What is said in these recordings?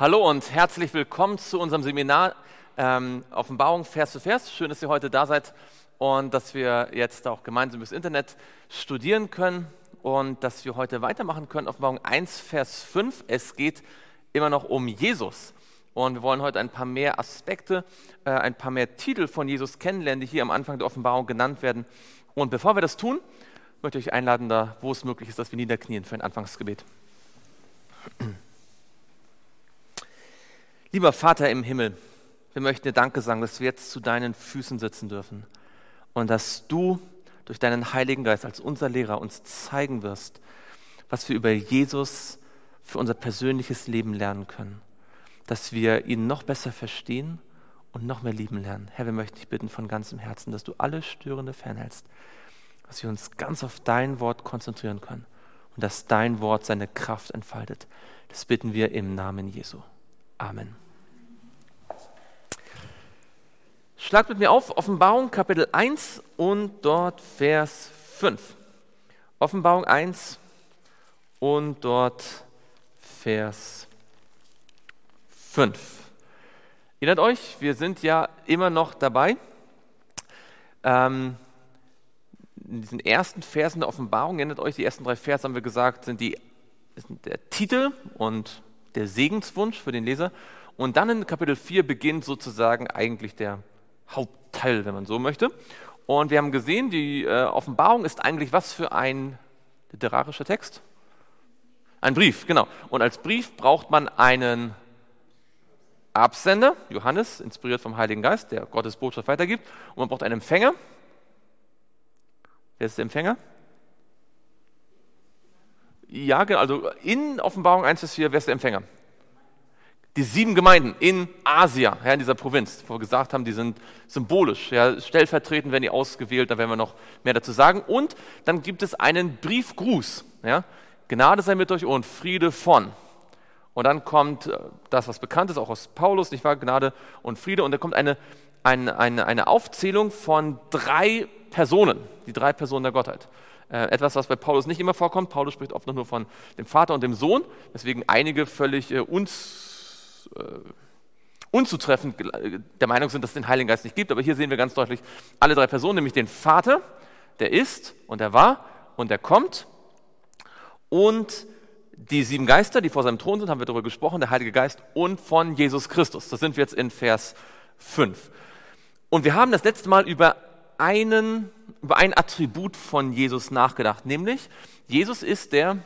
Hallo und herzlich willkommen zu unserem Seminar ähm, Offenbarung Vers zu Vers. Schön, dass ihr heute da seid und dass wir jetzt auch gemeinsam das Internet studieren können und dass wir heute weitermachen können. Offenbarung 1, Vers 5. Es geht immer noch um Jesus. Und wir wollen heute ein paar mehr Aspekte, äh, ein paar mehr Titel von Jesus kennenlernen, die hier am Anfang der Offenbarung genannt werden. Und bevor wir das tun, möchte ich euch einladen, da wo es möglich ist, dass wir niederknien für ein Anfangsgebet. Lieber Vater im Himmel, wir möchten dir Danke sagen, dass wir jetzt zu deinen Füßen sitzen dürfen und dass du durch deinen Heiligen Geist als unser Lehrer uns zeigen wirst, was wir über Jesus für unser persönliches Leben lernen können, dass wir ihn noch besser verstehen und noch mehr lieben lernen. Herr, wir möchten dich bitten von ganzem Herzen, dass du alle Störende fernhältst, dass wir uns ganz auf dein Wort konzentrieren können und dass dein Wort seine Kraft entfaltet. Das bitten wir im Namen Jesu. Amen. Schlagt mit mir auf Offenbarung Kapitel 1 und dort Vers 5. Offenbarung 1 und dort Vers 5. Erinnert euch, wir sind ja immer noch dabei. Ähm, in diesen ersten Versen der Offenbarung, erinnert euch, die ersten drei Verse haben wir gesagt, sind, die, sind der Titel und der Segenswunsch für den Leser. Und dann in Kapitel 4 beginnt sozusagen eigentlich der Hauptteil, wenn man so möchte. Und wir haben gesehen, die äh, Offenbarung ist eigentlich was für ein literarischer Text? Ein Brief, genau. Und als Brief braucht man einen Absender, Johannes, inspiriert vom Heiligen Geist, der Gottes Botschaft weitergibt. Und man braucht einen Empfänger. Wer ist der Empfänger? Ja, genau. Also in Offenbarung 1 bis 4, wer ist der Empfänger? die sieben Gemeinden in Asia, ja, in dieser Provinz, wo wir gesagt haben, die sind symbolisch, ja, stellvertretend werden die ausgewählt, da werden wir noch mehr dazu sagen. Und dann gibt es einen Briefgruß, ja, Gnade sei mit euch und Friede von. Und dann kommt äh, das, was bekannt ist, auch aus Paulus, nicht wahr, Gnade und Friede. Und da kommt eine, eine, eine, eine Aufzählung von drei Personen, die drei Personen der Gottheit. Äh, etwas, was bei Paulus nicht immer vorkommt. Paulus spricht oft nur von dem Vater und dem Sohn, deswegen einige völlig äh, uns äh, unzutreffend der Meinung sind, dass es den Heiligen Geist nicht gibt. Aber hier sehen wir ganz deutlich alle drei Personen, nämlich den Vater, der ist und der war und der kommt. Und die sieben Geister, die vor seinem Thron sind, haben wir darüber gesprochen, der Heilige Geist und von Jesus Christus. Das sind wir jetzt in Vers 5. Und wir haben das letzte Mal über einen, über ein Attribut von Jesus nachgedacht, nämlich Jesus ist der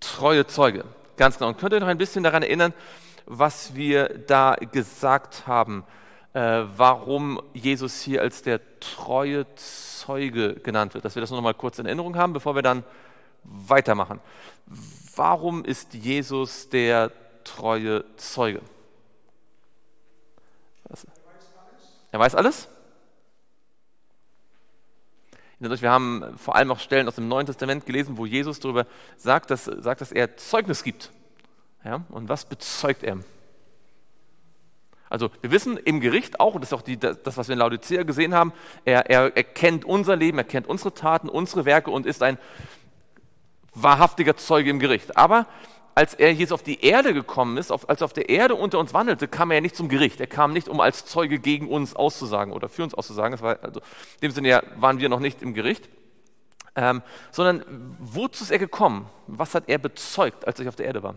treue Zeuge. Ganz genau. Und könnt ihr euch noch ein bisschen daran erinnern, was wir da gesagt haben, äh, warum Jesus hier als der treue Zeuge genannt wird? Dass wir das noch mal kurz in Erinnerung haben, bevor wir dann weitermachen. Warum ist Jesus der treue Zeuge? Er weiß alles? Wir haben vor allem auch Stellen aus dem Neuen Testament gelesen, wo Jesus darüber sagt, dass, sagt, dass er Zeugnis gibt. Ja? Und was bezeugt er? Also wir wissen im Gericht auch, und das ist auch die, das, was wir in Laodicea gesehen haben, er, er, er kennt unser Leben, er kennt unsere Taten, unsere Werke und ist ein wahrhaftiger Zeuge im Gericht. Aber als er jetzt auf die Erde gekommen ist, auf, als er auf der Erde unter uns wandelte, kam er ja nicht zum Gericht. Er kam nicht, um als Zeuge gegen uns auszusagen oder für uns auszusagen. Das war, also, in dem Sinne ja, waren wir noch nicht im Gericht. Ähm, sondern wozu ist er gekommen? Was hat er bezeugt, als er auf der Erde war?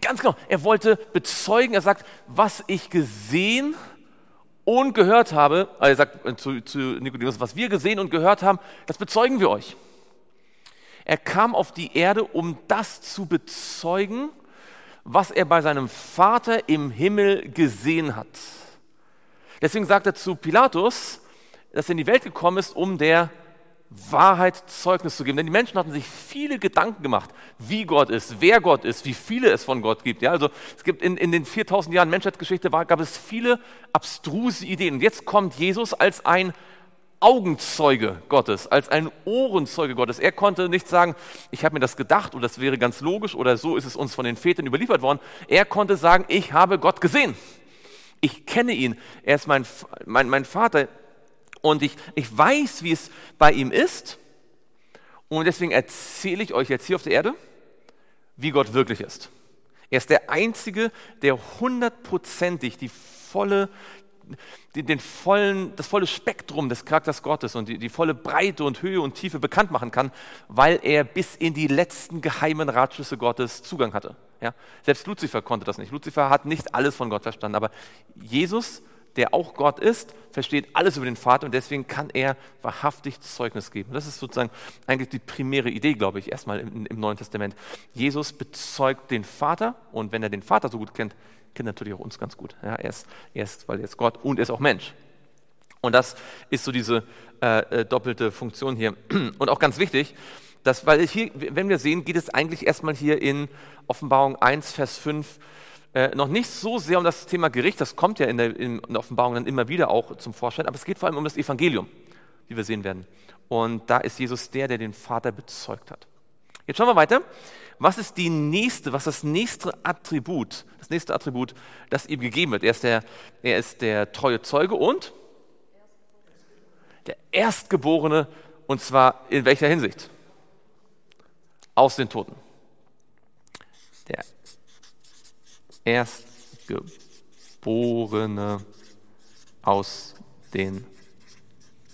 Ganz genau, er wollte bezeugen, er sagt, was ich gesehen und gehört habe, also er sagt zu, zu Nikodemus, was wir gesehen und gehört haben, das bezeugen wir euch. Er kam auf die Erde, um das zu bezeugen, was er bei seinem Vater im Himmel gesehen hat. Deswegen sagt er zu Pilatus, dass er in die Welt gekommen ist, um der Wahrheit Zeugnis zu geben. Denn die Menschen hatten sich viele Gedanken gemacht, wie Gott ist, wer Gott ist, wie viele es von Gott gibt. Ja, also es gibt in, in den 4000 Jahren Menschheitsgeschichte war, gab es viele abstruse Ideen. Und jetzt kommt Jesus als ein Augenzeuge Gottes, als ein Ohrenzeuge Gottes. Er konnte nicht sagen, ich habe mir das gedacht oder das wäre ganz logisch oder so ist es uns von den Vätern überliefert worden. Er konnte sagen, ich habe Gott gesehen. Ich kenne ihn. Er ist mein, mein, mein Vater und ich, ich weiß, wie es bei ihm ist. Und deswegen erzähle ich euch jetzt hier auf der Erde, wie Gott wirklich ist. Er ist der Einzige, der hundertprozentig die volle, den, den vollen, das volle Spektrum des Charakters Gottes und die, die volle Breite und Höhe und Tiefe bekannt machen kann, weil er bis in die letzten geheimen Ratschlüsse Gottes Zugang hatte. Ja? Selbst Luzifer konnte das nicht. Luzifer hat nicht alles von Gott verstanden, aber Jesus der auch Gott ist, versteht alles über den Vater und deswegen kann er wahrhaftig Zeugnis geben. Das ist sozusagen eigentlich die primäre Idee, glaube ich, erstmal im, im Neuen Testament. Jesus bezeugt den Vater und wenn er den Vater so gut kennt, kennt natürlich auch uns ganz gut. Ja, er, ist, er ist, weil er ist Gott und er ist auch Mensch. Und das ist so diese äh, äh doppelte Funktion hier. Und auch ganz wichtig, dass, weil hier, wenn wir sehen, geht es eigentlich erstmal hier in Offenbarung 1, Vers 5 äh, noch nicht so sehr um das Thema Gericht, das kommt ja in der, in der Offenbarung dann immer wieder auch zum Vorschein, aber es geht vor allem um das Evangelium, wie wir sehen werden. Und da ist Jesus der, der den Vater bezeugt hat. Jetzt schauen wir weiter. Was ist die nächste, was das nächste Attribut, das nächste Attribut, das ihm gegeben wird? Er ist der, er ist der treue Zeuge und der Erstgeborene, und zwar in welcher Hinsicht? Aus den Toten. Der Erstgeborene aus den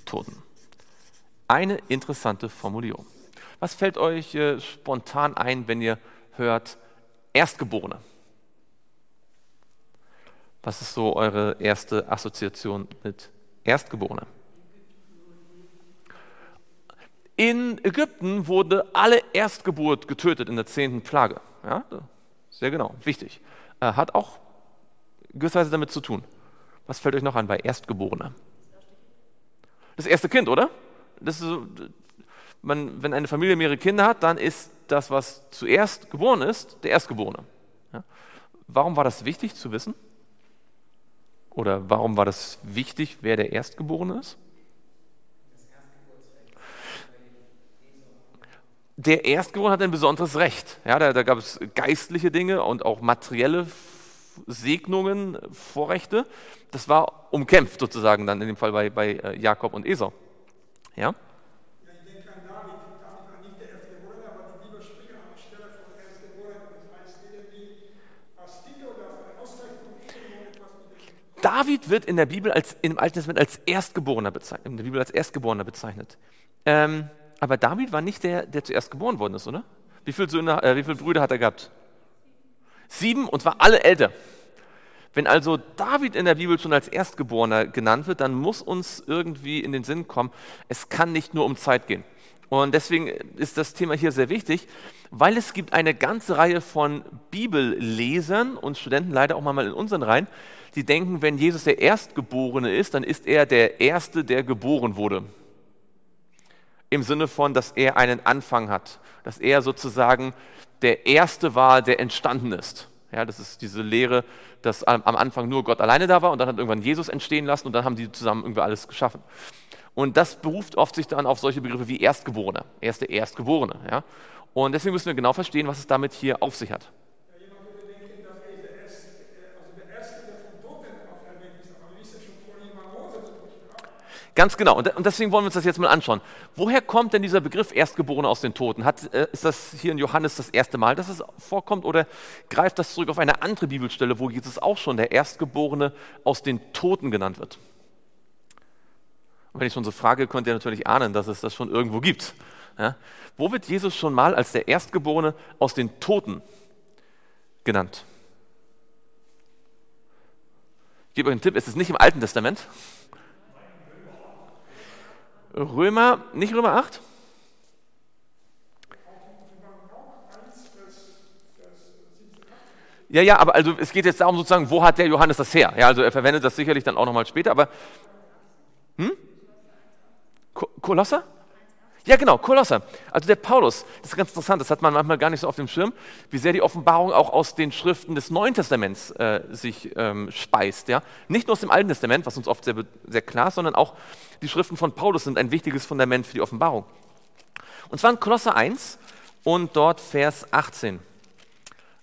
Toten. Eine interessante Formulierung. Was fällt euch äh, spontan ein, wenn ihr hört Erstgeborene? Was ist so eure erste Assoziation mit Erstgeborene? In Ägypten wurde alle Erstgeburt getötet in der zehnten Plage. Ja, sehr genau, wichtig äh, hat auch gewisserweise damit zu tun. Was fällt euch noch an bei Erstgeborene? Das erste Kind, oder? Das ist, man, wenn eine Familie mehrere Kinder hat, dann ist das, was zuerst geboren ist, der Erstgeborene. Ja? Warum war das wichtig zu wissen? Oder warum war das wichtig, wer der Erstgeborene ist? der Erstgeborene hat ein besonderes Recht. Ja, da, da gab es geistliche Dinge und auch materielle Segnungen, Vorrechte. Das war umkämpft sozusagen dann in dem Fall bei, bei äh, Jakob und Esau. Ja? David wird in der Bibel als, im Alten Testament als Erstgeborener bezeichnet, in der Bibel als Erstgeborener bezeichnet. Ähm, aber David war nicht der, der zuerst geboren worden ist, oder? Wie viele, Söhne, äh, wie viele Brüder hat er gehabt? Sieben und zwar alle älter. Wenn also David in der Bibel schon als Erstgeborener genannt wird, dann muss uns irgendwie in den Sinn kommen, es kann nicht nur um Zeit gehen. Und deswegen ist das Thema hier sehr wichtig, weil es gibt eine ganze Reihe von Bibellesern und Studenten, leider auch mal in unseren Reihen, die denken, wenn Jesus der Erstgeborene ist, dann ist er der Erste, der geboren wurde im Sinne von, dass er einen Anfang hat, dass er sozusagen der Erste war, der entstanden ist. Ja, das ist diese Lehre, dass am Anfang nur Gott alleine da war und dann hat irgendwann Jesus entstehen lassen und dann haben die zusammen irgendwie alles geschaffen. Und das beruft oft sich dann auf solche Begriffe wie Erstgeborene. Er ist der Erstgeborene. Ja? Und deswegen müssen wir genau verstehen, was es damit hier auf sich hat. Ganz genau. Und, deswegen wollen wir uns das jetzt mal anschauen. Woher kommt denn dieser Begriff Erstgeborene aus den Toten? Hat, äh, ist das hier in Johannes das erste Mal, dass es vorkommt? Oder greift das zurück auf eine andere Bibelstelle, wo Jesus auch schon der Erstgeborene aus den Toten genannt wird? Und wenn ich schon so frage, könnt ihr natürlich ahnen, dass es das schon irgendwo gibt. Ja? Wo wird Jesus schon mal als der Erstgeborene aus den Toten genannt? Ich gebe euch einen Tipp, es ist nicht im Alten Testament. Römer, nicht Römer 8? Ja, ja, aber also es geht jetzt darum sozusagen, wo hat der Johannes das her? Ja, also er verwendet das sicherlich dann auch nochmal später, aber hm? Kolosser? Ja, genau, Kolosser. Also der Paulus, das ist ganz interessant, das hat man manchmal gar nicht so auf dem Schirm, wie sehr die Offenbarung auch aus den Schriften des Neuen Testaments äh, sich ähm, speist. Ja? Nicht nur aus dem Alten Testament, was uns oft sehr, sehr klar ist, sondern auch die Schriften von Paulus sind ein wichtiges Fundament für die Offenbarung. Und zwar in Kolosser 1 und dort Vers 18.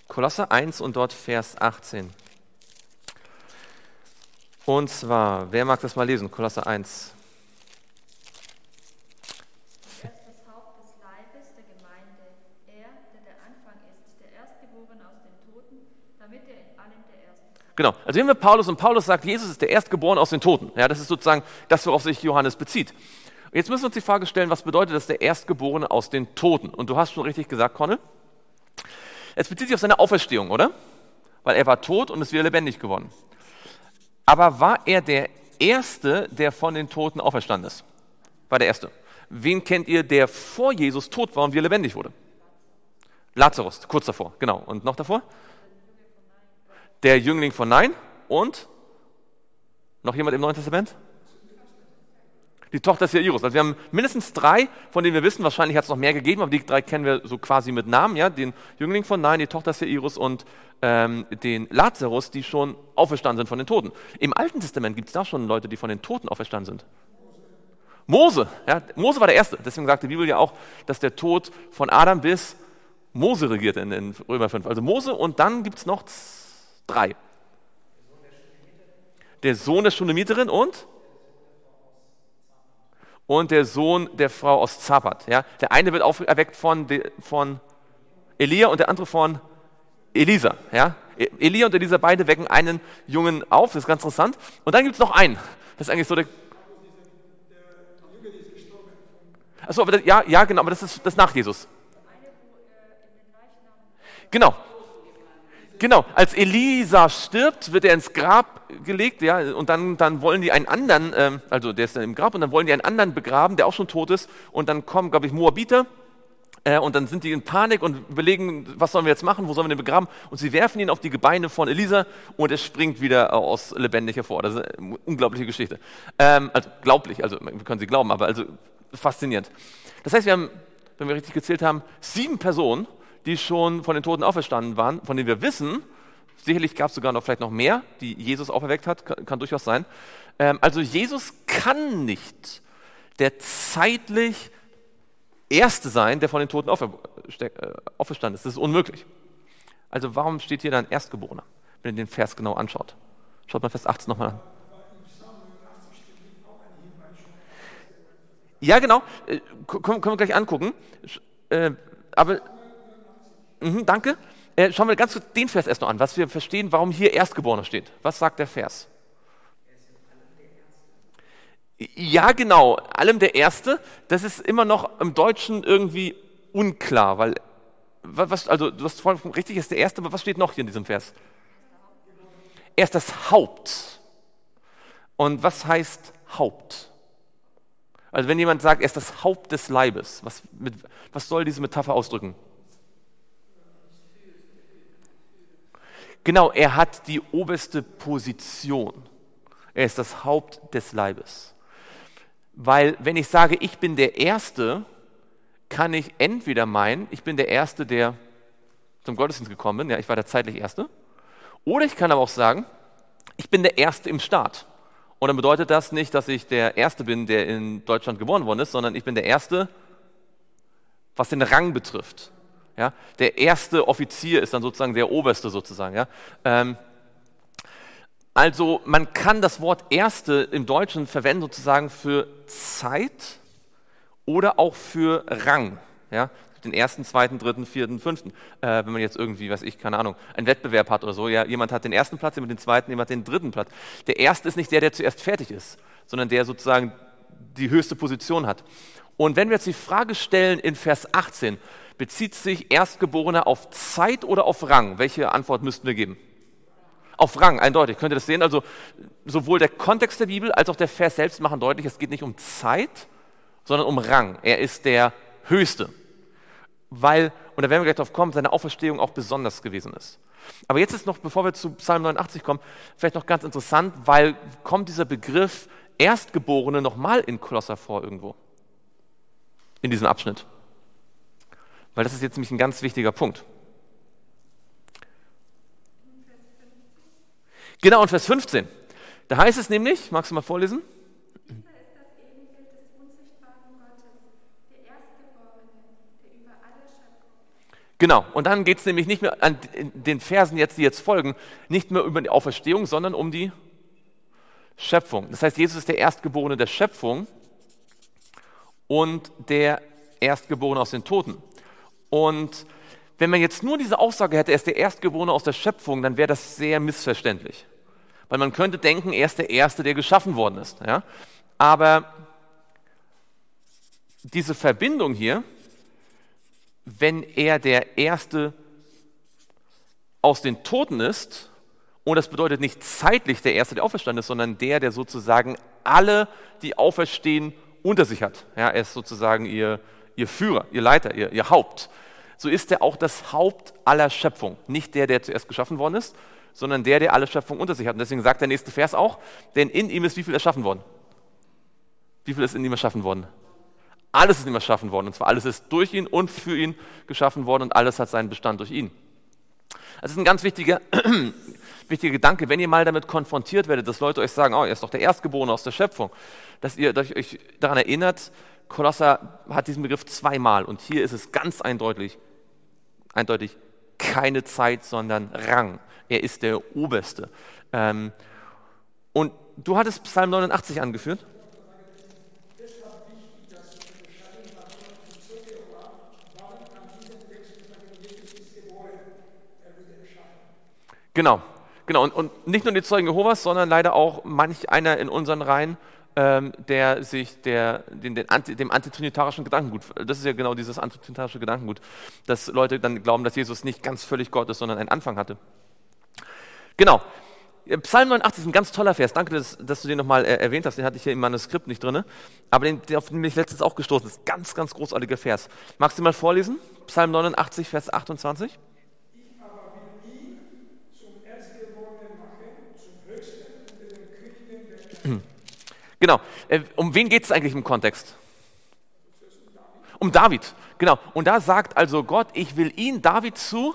Kolosser 1 und dort Vers 18. Und zwar, wer mag das mal lesen? Kolosser 1, Genau, also haben wir Paulus und Paulus sagt, Jesus ist der Erstgeborene aus den Toten. Ja, das ist sozusagen das, worauf sich Johannes bezieht. Und jetzt müssen wir uns die Frage stellen, was bedeutet das, der Erstgeborene aus den Toten? Und du hast schon richtig gesagt, Conne, es bezieht sich auf seine Auferstehung, oder? Weil er war tot und ist wieder lebendig geworden. Aber war er der Erste, der von den Toten auferstanden ist? War der Erste. Wen kennt ihr, der vor Jesus tot war und wieder lebendig wurde? Lazarus, kurz davor, genau. Und noch davor? Der Jüngling von Nein und noch jemand im Neuen Testament? Die Tochter des Jairus. Also wir haben mindestens drei, von denen wir wissen, wahrscheinlich hat es noch mehr gegeben, aber die drei kennen wir so quasi mit Namen, ja, den Jüngling von Nein, die Tochter des Jairus und ähm, den Lazarus, die schon auferstanden sind von den Toten. Im Alten Testament gibt es da schon Leute, die von den Toten auferstanden sind. Mose, ja, Mose war der Erste. Deswegen sagt die Bibel ja auch, dass der Tod von Adam bis Mose regiert in, in Römer 5. Also Mose und dann gibt es noch drei. Der Sohn der Schunemiterin und? Und der Sohn der Frau aus Zapat. Ja? Der eine wird auferweckt von, von Elia und der andere von Elisa. Ja? Elia und Elisa beide wecken einen Jungen auf, das ist ganz interessant. Und dann gibt es noch einen. Das ist eigentlich so der. Achso, aber das, ja, ja, genau, aber das ist das nach Jesus. Genau. Genau, als Elisa stirbt, wird er ins Grab gelegt, ja, und dann, dann wollen die einen anderen, ähm, also der ist dann im Grab, und dann wollen die einen anderen begraben, der auch schon tot ist, und dann kommen, glaube ich, Moabiter, äh, und dann sind die in Panik und überlegen, was sollen wir jetzt machen, wo sollen wir den begraben, und sie werfen ihn auf die Gebeine von Elisa, und er springt wieder aus lebendig hervor. Das ist eine unglaubliche Geschichte. Ähm, also, glaublich, also, wir können sie glauben, aber also, faszinierend. Das heißt, wir haben, wenn wir richtig gezählt haben, sieben Personen, die schon von den Toten auferstanden waren, von denen wir wissen, sicherlich gab es sogar noch vielleicht noch mehr, die Jesus auferweckt hat, kann, kann durchaus sein. Ähm, also Jesus kann nicht der zeitlich Erste sein, der von den Toten aufer, äh, auferstanden ist. Das ist unmöglich. Also warum steht hier dann Erstgeborener, wenn ihr den Vers genau anschaut? Schaut mal Vers 18 nochmal an. Ja, genau. Äh, können, wir gleich angucken. Äh, aber Mhm, danke. Äh, schauen wir ganz kurz den Vers erst noch an, was wir verstehen, warum hier Erstgeborener steht. Was sagt der Vers? Ja, genau, allem der Erste. Das ist immer noch im Deutschen irgendwie unklar, weil, was, also du hast voll richtig, ist der Erste, aber was steht noch hier in diesem Vers? Er ist das Haupt. Und was heißt Haupt? Also wenn jemand sagt, er ist das Haupt des Leibes, was, mit, was soll diese Metapher ausdrücken? Genau, er hat die oberste Position. Er ist das Haupt des Leibes. Weil wenn ich sage, ich bin der Erste, kann ich entweder meinen, ich bin der Erste, der zum Gottesdienst gekommen bin, ja, ich war der zeitlich Erste, oder ich kann aber auch sagen, ich bin der Erste im Staat. Und dann bedeutet das nicht, dass ich der Erste bin, der in Deutschland geboren worden ist, sondern ich bin der Erste, was den Rang betrifft. Ja? Der erste Offizier ist dann sozusagen der oberste sozusagen. Ja? Ähm, also man kann das Wort erste im Deutschen verwenden sozusagen für Zeit oder auch für Rang. Ja? Den ersten, zweiten, dritten, vierten, fünften. Äh, wenn man jetzt irgendwie, weiß ich, keine Ahnung, einen Wettbewerb hat oder so, ja, jemand hat den ersten Platz, jemand den zweiten, jemand den dritten Platz. Der erste ist nicht der, der zuerst fertig ist, sondern der sozusagen die höchste Position hat. Und wenn wir jetzt die Frage stellen in Vers 18, bezieht sich Erstgeborener auf Zeit oder auf Rang? Welche Antwort müssten wir geben? Auf Rang, eindeutig. Könnt ihr das sehen? Also sowohl der Kontext der Bibel als auch der Vers selbst machen deutlich, es geht nicht um Zeit, sondern um Rang. Er ist der Höchste. Weil, und da werden wir gleich drauf kommen, seine Auferstehung auch besonders gewesen ist. Aber jetzt ist noch, bevor wir zu Psalm 89 kommen, vielleicht noch ganz interessant, weil kommt dieser Begriff Erstgeborene nochmal in Kolosser vor irgendwo. In diesem Abschnitt. Weil das ist jetzt nämlich ein ganz wichtiger Punkt. Genau, und Vers 15. Da heißt es nämlich, magst du mal vorlesen? Genau, und dann geht es nämlich nicht mehr an den Versen jetzt, die jetzt folgen, nicht mehr über die Auferstehung, sondern um die Schöpfung. Das heißt, Jesus ist der Erstgeborene der Schöpfung und der Erstgeborene aus den Toten. Und wenn man jetzt nur diese Aussage hätte, er ist der Erstgeborene aus der Schöpfung, dann wäre das sehr missverständlich. Weil man könnte denken, er ist der Erste, der geschaffen worden ist. Ja? Aber diese Verbindung hier, wenn er der Erste aus den Toten ist, und das bedeutet nicht zeitlich der Erste, der auferstanden ist, sondern der, der sozusagen alle, die auferstehen, unter sich hat. Ja, er ist sozusagen ihr, ihr Führer, ihr Leiter, ihr, ihr Haupt. So ist er auch das Haupt aller Schöpfung. Nicht der, der zuerst geschaffen worden ist, sondern der, der alle Schöpfung unter sich hat. Und deswegen sagt der nächste Vers auch, denn in ihm ist wie viel erschaffen worden? Wie viel ist in ihm erschaffen worden? Alles ist in ihm erschaffen worden. Und zwar alles ist durch ihn und für ihn geschaffen worden und alles hat seinen Bestand durch ihn. Das ist ein ganz wichtiger, wichtiger Gedanke, wenn ihr mal damit konfrontiert werdet, dass Leute euch sagen, oh, er ist doch der Erstgeborene aus der Schöpfung, dass ihr euch daran erinnert, Kolosser hat diesen Begriff zweimal und hier ist es ganz eindeutig, eindeutig keine Zeit, sondern Rang. Er ist der Oberste. Ähm, und du hattest Psalm 89 angeführt. Genau, genau. Und, und, nicht nur die Zeugen Jehovas, sondern leider auch manch einer in unseren Reihen, ähm, der sich der, den, den Anti, dem antitrinitarischen Gedankengut, das ist ja genau dieses antitrinitarische Gedankengut, dass Leute dann glauben, dass Jesus nicht ganz völlig Gott ist, sondern einen Anfang hatte. Genau. Psalm 89 ist ein ganz toller Vers. Danke, dass, dass du den nochmal äh, erwähnt hast. Den hatte ich hier im Manuskript nicht drin. Aber den, auf den bin ich letztens auch gestoßen. Das ist ein ganz, ganz großartiger Vers. Magst du mal vorlesen? Psalm 89, Vers 28. Genau. Äh, um wen geht es eigentlich im Kontext? Um David. Genau. Und da sagt also Gott, ich will ihn, David, zu,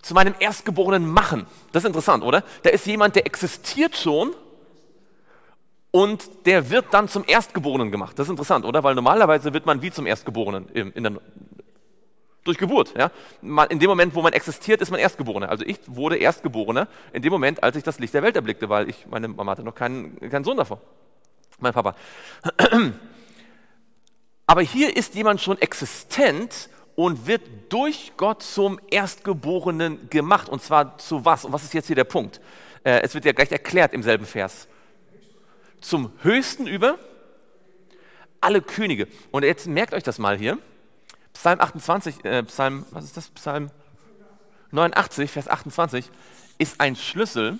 zu meinem Erstgeborenen machen. Das ist interessant, oder? Da ist jemand, der existiert schon und der wird dann zum Erstgeborenen gemacht. Das ist interessant, oder? Weil normalerweise wird man wie zum Erstgeborenen in der, durch Geburt. Ja? In dem Moment, wo man existiert, ist man Erstgeborener. Also ich wurde Erstgeborener in dem Moment, als ich das Licht der Welt erblickte, weil ich, meine Mama hatte noch keinen, keinen Sohn davor. Mein Papa. Aber hier ist jemand schon existent und wird durch Gott zum Erstgeborenen gemacht. Und zwar zu was? Und was ist jetzt hier der Punkt? Äh, es wird ja gleich erklärt im selben Vers. Zum Höchsten über alle Könige. Und jetzt merkt euch das mal hier. Psalm 28, äh, Psalm, was ist das? Psalm 89, Vers 28 ist ein Schlüssel,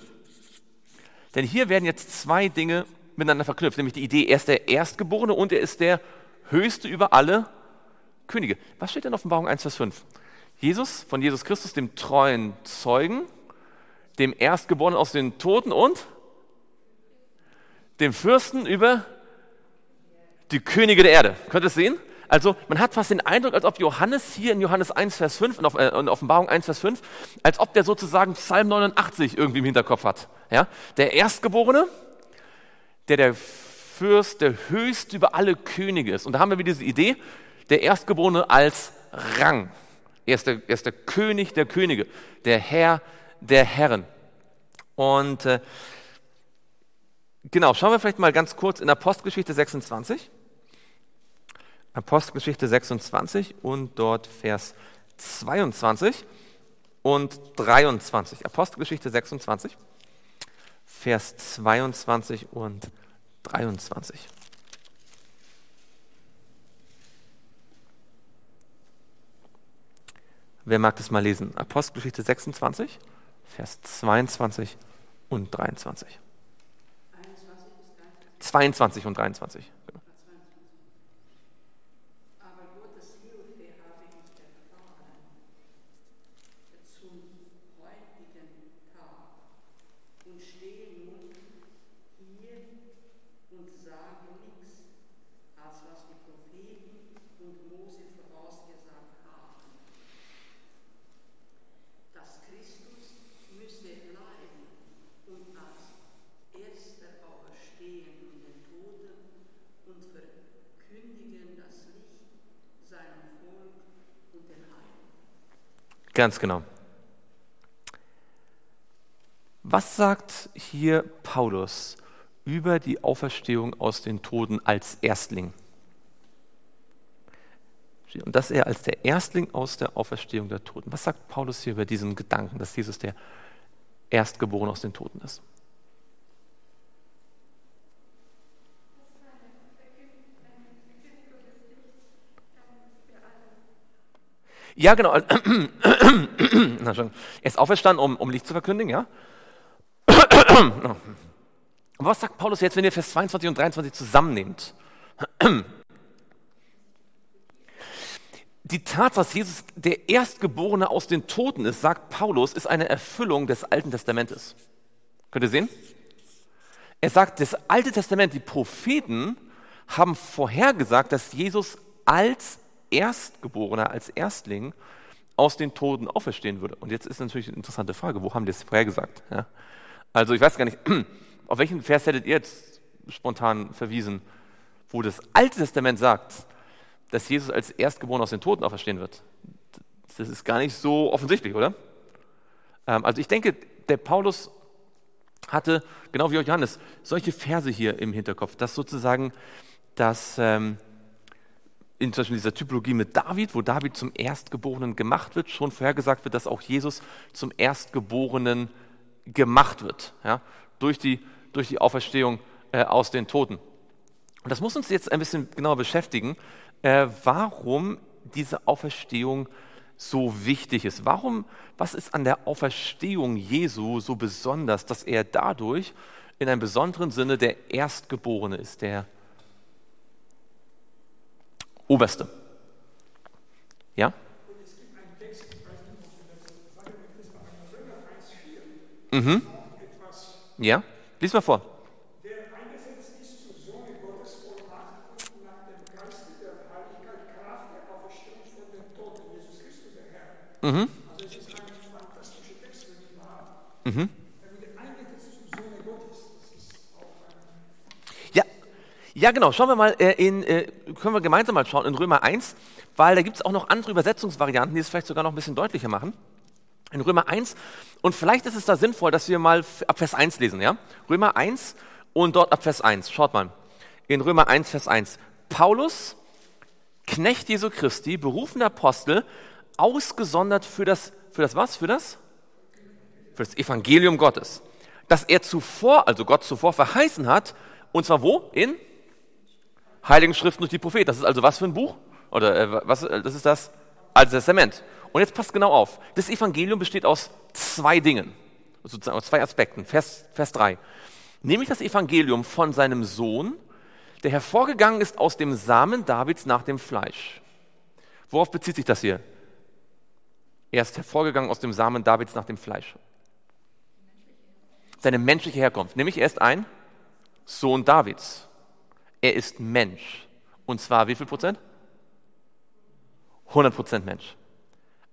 denn hier werden jetzt zwei Dinge miteinander verknüpft, nämlich die Idee, er ist der Erstgeborene und er ist der Höchste über alle Könige. Was steht denn in Offenbarung 1, Vers 5? Jesus, von Jesus Christus, dem treuen Zeugen, dem Erstgeborenen aus den Toten und dem Fürsten über die Könige der Erde. Könnt ihr es sehen? Also man hat fast den Eindruck, als ob Johannes hier in Johannes 1, Vers 5 und äh, in Offenbarung 1, Vers 5, als ob der sozusagen Psalm 89 irgendwie im Hinterkopf hat. Ja? Der Erstgeborene, der der Fürst, der höchst über alle Könige ist. Und da haben wir wieder diese Idee, der Erstgeborene als Rang. Er ist der, er ist der König der Könige, der Herr der Herren. Und äh, genau, schauen wir vielleicht mal ganz kurz in Apostelgeschichte 26. Apostelgeschichte 26 und dort Vers 22 und 23. Apostelgeschichte 26, Vers 22 und 23. Wer mag das mal lesen? Apostelgeschichte 26, Vers 22 und 23. 22 und 23. Ganz genau. Was sagt hier Paulus über die Auferstehung aus den Toten als Erstling? Und dass er als der Erstling aus der Auferstehung der Toten. Was sagt Paulus hier über diesen Gedanken, dass Jesus der Erstgeborene aus den Toten ist? Ja, genau. er ist auferstanden, um, um Licht zu verkündigen, ja? Und was sagt Paulus jetzt, wenn ihr Vers 22 und 23 zusammennehmt? Die Tatsache, dass Jesus der Erstgeborene aus den Toten ist, sagt Paulus, ist eine Erfüllung des Alten Testamentes. Könnt ihr sehen? Er sagt, das Alte Testament, die Propheten haben vorhergesagt, dass Jesus als Erstgeborener, als Erstling aus den Toten auferstehen würde. Und jetzt ist natürlich eine interessante Frage, wo haben die es vorhergesagt? Ja? Also ich weiß gar nicht, auf welchen Vers hättet ihr jetzt spontan verwiesen, wo das Alte Testament sagt, dass Jesus als Erstgeborener aus den Toten auferstehen wird? Das ist gar nicht so offensichtlich, oder? Ähm, also ich denke, der Paulus hatte, genau wie auch Johannes, solche Verse hier im Hinterkopf, dass sozusagen das... Ähm, in zum Beispiel dieser Typologie mit David, wo David zum Erstgeborenen gemacht wird, schon vorhergesagt wird, dass auch Jesus zum Erstgeborenen gemacht wird, ja, durch, die, durch die Auferstehung äh, aus den Toten. Und das muss uns jetzt ein bisschen genauer beschäftigen, äh, warum diese Auferstehung so wichtig ist. Warum, was ist an der Auferstehung Jesu so besonders, dass er dadurch in einem besonderen Sinne der Erstgeborene ist, der Oberste. Ja? Mhm. Ja, lies mal vor. Mhm. Also es ist ein fantastischer Text, wenn ich mal. Mhm. Ja, genau. Schauen wir mal äh, in, äh, können wir gemeinsam mal schauen in Römer 1, weil da gibt es auch noch andere Übersetzungsvarianten, die es vielleicht sogar noch ein bisschen deutlicher machen. In Römer 1, und vielleicht ist es da sinnvoll, dass wir mal ab Vers 1 lesen, ja? Römer 1 und dort ab Vers 1. Schaut mal. In Römer 1, Vers 1. Paulus, Knecht Jesu Christi, berufener Apostel, ausgesondert für das, für das was? Für das? Für das Evangelium Gottes. Das er zuvor, also Gott zuvor verheißen hat, und zwar wo? In Heiligen Schriften durch die Propheten. Das ist also was für ein Buch? Oder äh, was, äh, das ist das Alte Testament. Und jetzt passt genau auf. Das Evangelium besteht aus zwei Dingen, sozusagen aus zwei Aspekten. Vers, Vers 3. Nämlich das Evangelium von seinem Sohn, der hervorgegangen ist aus dem Samen Davids nach dem Fleisch. Worauf bezieht sich das hier? Er ist hervorgegangen aus dem Samen Davids nach dem Fleisch. Seine menschliche Herkunft. Nämlich er ist ein Sohn Davids er ist Mensch. Und zwar wie viel Prozent? 100 Prozent Mensch.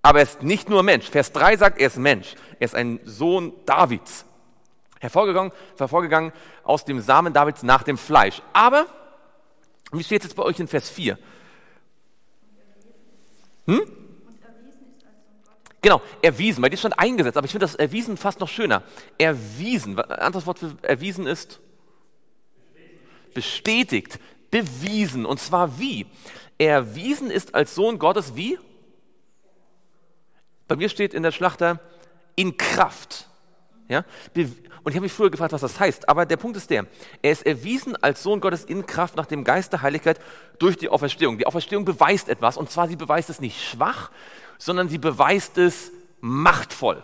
Aber er ist nicht nur Mensch. Vers 3 sagt, er ist Mensch. Er ist ein Sohn Davids. Hervorgegangen, hervorgegangen aus dem Samen Davids nach dem Fleisch. Aber, wie steht es jetzt bei euch in Vers 4? Hm? Genau, erwiesen, weil die stand eingesetzt, aber ich finde das erwiesen fast noch schöner. Erwiesen, anderes Wort für erwiesen ist bestätigt, bewiesen. Und zwar wie? Erwiesen ist als Sohn Gottes wie? Bei mir steht in der Schlachter in Kraft. Ja? Und ich habe mich früher gefragt, was das heißt. Aber der Punkt ist der, er ist erwiesen als Sohn Gottes in Kraft nach dem Geist der Heiligkeit durch die Auferstehung. Die Auferstehung beweist etwas. Und zwar, sie beweist es nicht schwach, sondern sie beweist es machtvoll.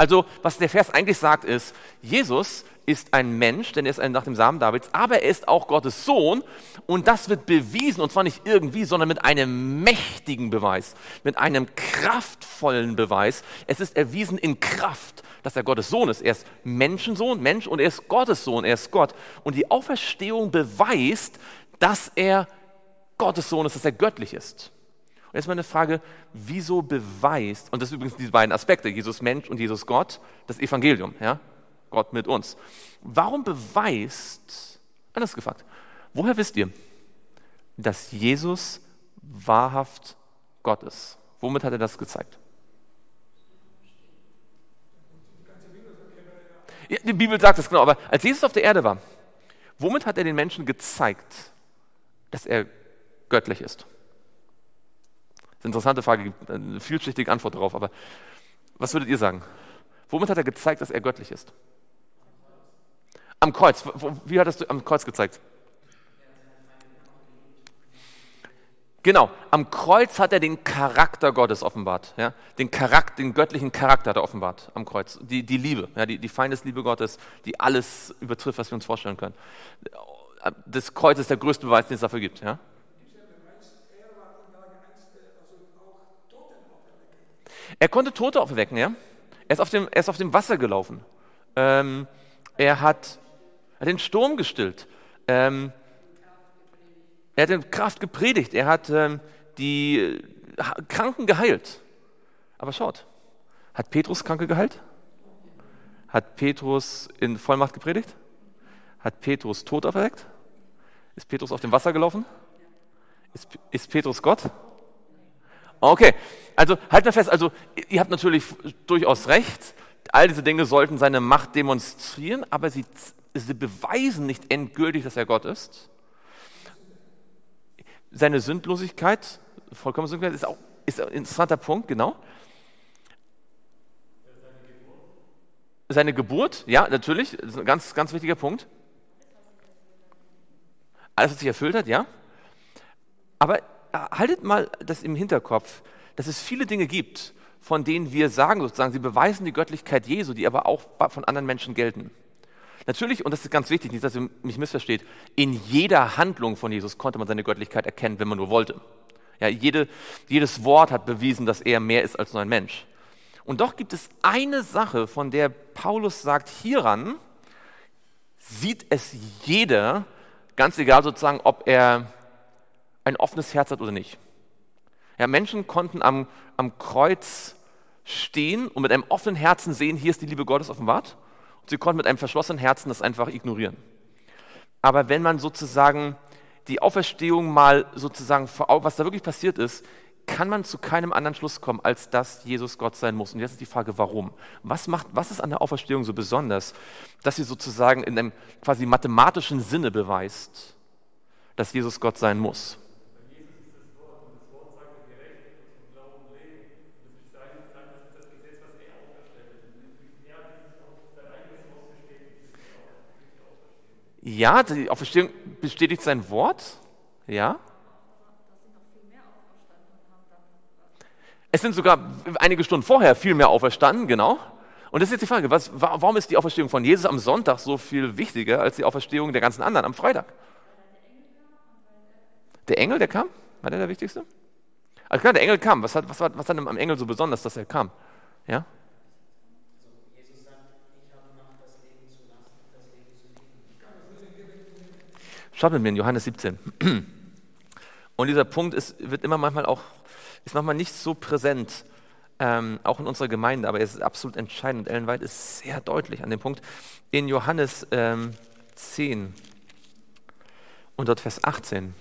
Also, was der Vers eigentlich sagt, ist, Jesus ist ein Mensch, denn er ist ein, nach dem Samen Davids, aber er ist auch Gottes Sohn und das wird bewiesen und zwar nicht irgendwie, sondern mit einem mächtigen Beweis, mit einem kraftvollen Beweis. Es ist erwiesen in Kraft, dass er Gottes Sohn ist. Er ist Menschensohn, Mensch und er ist Gottes Sohn, er ist Gott. Und die Auferstehung beweist, dass er Gottes Sohn ist, dass er göttlich ist. Und jetzt eine Frage, wieso beweist, und das sind übrigens diese beiden Aspekte, Jesus Mensch und Jesus Gott, das Evangelium, ja? Gott mit uns. Warum beweist, anders gefragt, woher wisst ihr, dass Jesus wahrhaft Gott ist? Womit hat er das gezeigt? Ja, die Bibel sagt es genau, aber als Jesus auf der Erde war, womit hat er den Menschen gezeigt, dass er göttlich eine interessante Frage, gibt eine vielschichtige Antwort darauf. Aber was würdet ihr sagen? Womit hat er gezeigt, dass er göttlich ist? Am Kreuz. Wie hat er es am Kreuz gezeigt? Genau, am Kreuz hat er den Charakter Gottes offenbart. Ja? Den, Charakter, den göttlichen Charakter hat er offenbart am Kreuz. Die, die Liebe, ja? die, die Feindesliebe Gottes, die alles übertrifft, was wir uns vorstellen können. Das Kreuz ist der größte Beweis, den es dafür gibt. Ja? Er konnte Tote auferwecken, ja. Er ist auf dem, er ist auf dem Wasser gelaufen. Ähm, er hat, hat, den Sturm gestillt. Ähm, er hat in Kraft gepredigt. Er hat ähm, die äh, Kranken geheilt. Aber schaut, hat Petrus Kranke geheilt? Hat Petrus in Vollmacht gepredigt? Hat Petrus Tod auferweckt? Ist Petrus auf dem Wasser gelaufen? Ist, ist Petrus Gott? Okay, also halt mal fest, also ihr habt natürlich durchaus recht, all diese Dinge sollten seine Macht demonstrieren, aber sie, sie beweisen nicht endgültig, dass er Gott ist. Seine Sündlosigkeit, vollkommene Sündlosigkeit, ist auch ist ein interessanter Punkt, genau. Seine Geburt, ja, natürlich, das ist ein ganz, ganz wichtiger Punkt. Alles, was sich erfüllt hat, ja. Aber haltet mal das im Hinterkopf, dass es viele Dinge gibt, von denen wir sagen, sozusagen, sie beweisen die Göttlichkeit Jesu, die aber auch von anderen Menschen gelten. Natürlich, und das ist ganz wichtig, nicht, dass ihr mich missversteht, in jeder Handlung von Jesus konnte man seine Göttlichkeit erkennen, wenn man nur wollte. Ja, jede, jedes Wort hat bewiesen, dass er mehr ist als nur ein Mensch. Und doch gibt es eine Sache, von der Paulus sagt, hieran sieht es jeder, ganz egal sozusagen, ob er ein offenes Herz hat oder nicht. Ja, Menschen konnten am, am Kreuz stehen und mit einem offenen Herzen sehen, hier ist die Liebe Gottes offenbart. Und sie konnten mit einem verschlossenen Herzen das einfach ignorieren. Aber wenn man sozusagen die Auferstehung mal sozusagen vor Augen, was da wirklich passiert ist, kann man zu keinem anderen Schluss kommen, als dass Jesus Gott sein muss. Und jetzt ist die Frage, warum? Was, macht, was ist an der Auferstehung so besonders, dass sie sozusagen in einem quasi mathematischen Sinne beweist, dass Jesus Gott sein muss? Ja, die Auferstehung bestätigt sein Wort. Ja. Es sind sogar einige Stunden vorher viel mehr auferstanden, genau. Und das ist jetzt die Frage, was, warum ist die Auferstehung von Jesus am Sonntag so viel wichtiger als die Auferstehung der ganzen anderen am Freitag? Der Engel, der kam? War der der Wichtigste? Also klar, der Engel kam. Was hat, was, was hat am Engel so besonders, dass er kam? Ja? Schaut mit mir in Johannes 17. Und dieser Punkt ist, wird immer manchmal auch, ist manchmal nicht so präsent, ähm, auch in unserer Gemeinde, aber er ist absolut entscheidend. Ellen White ist sehr deutlich an dem Punkt. In Johannes ähm, 10 und dort Vers 18.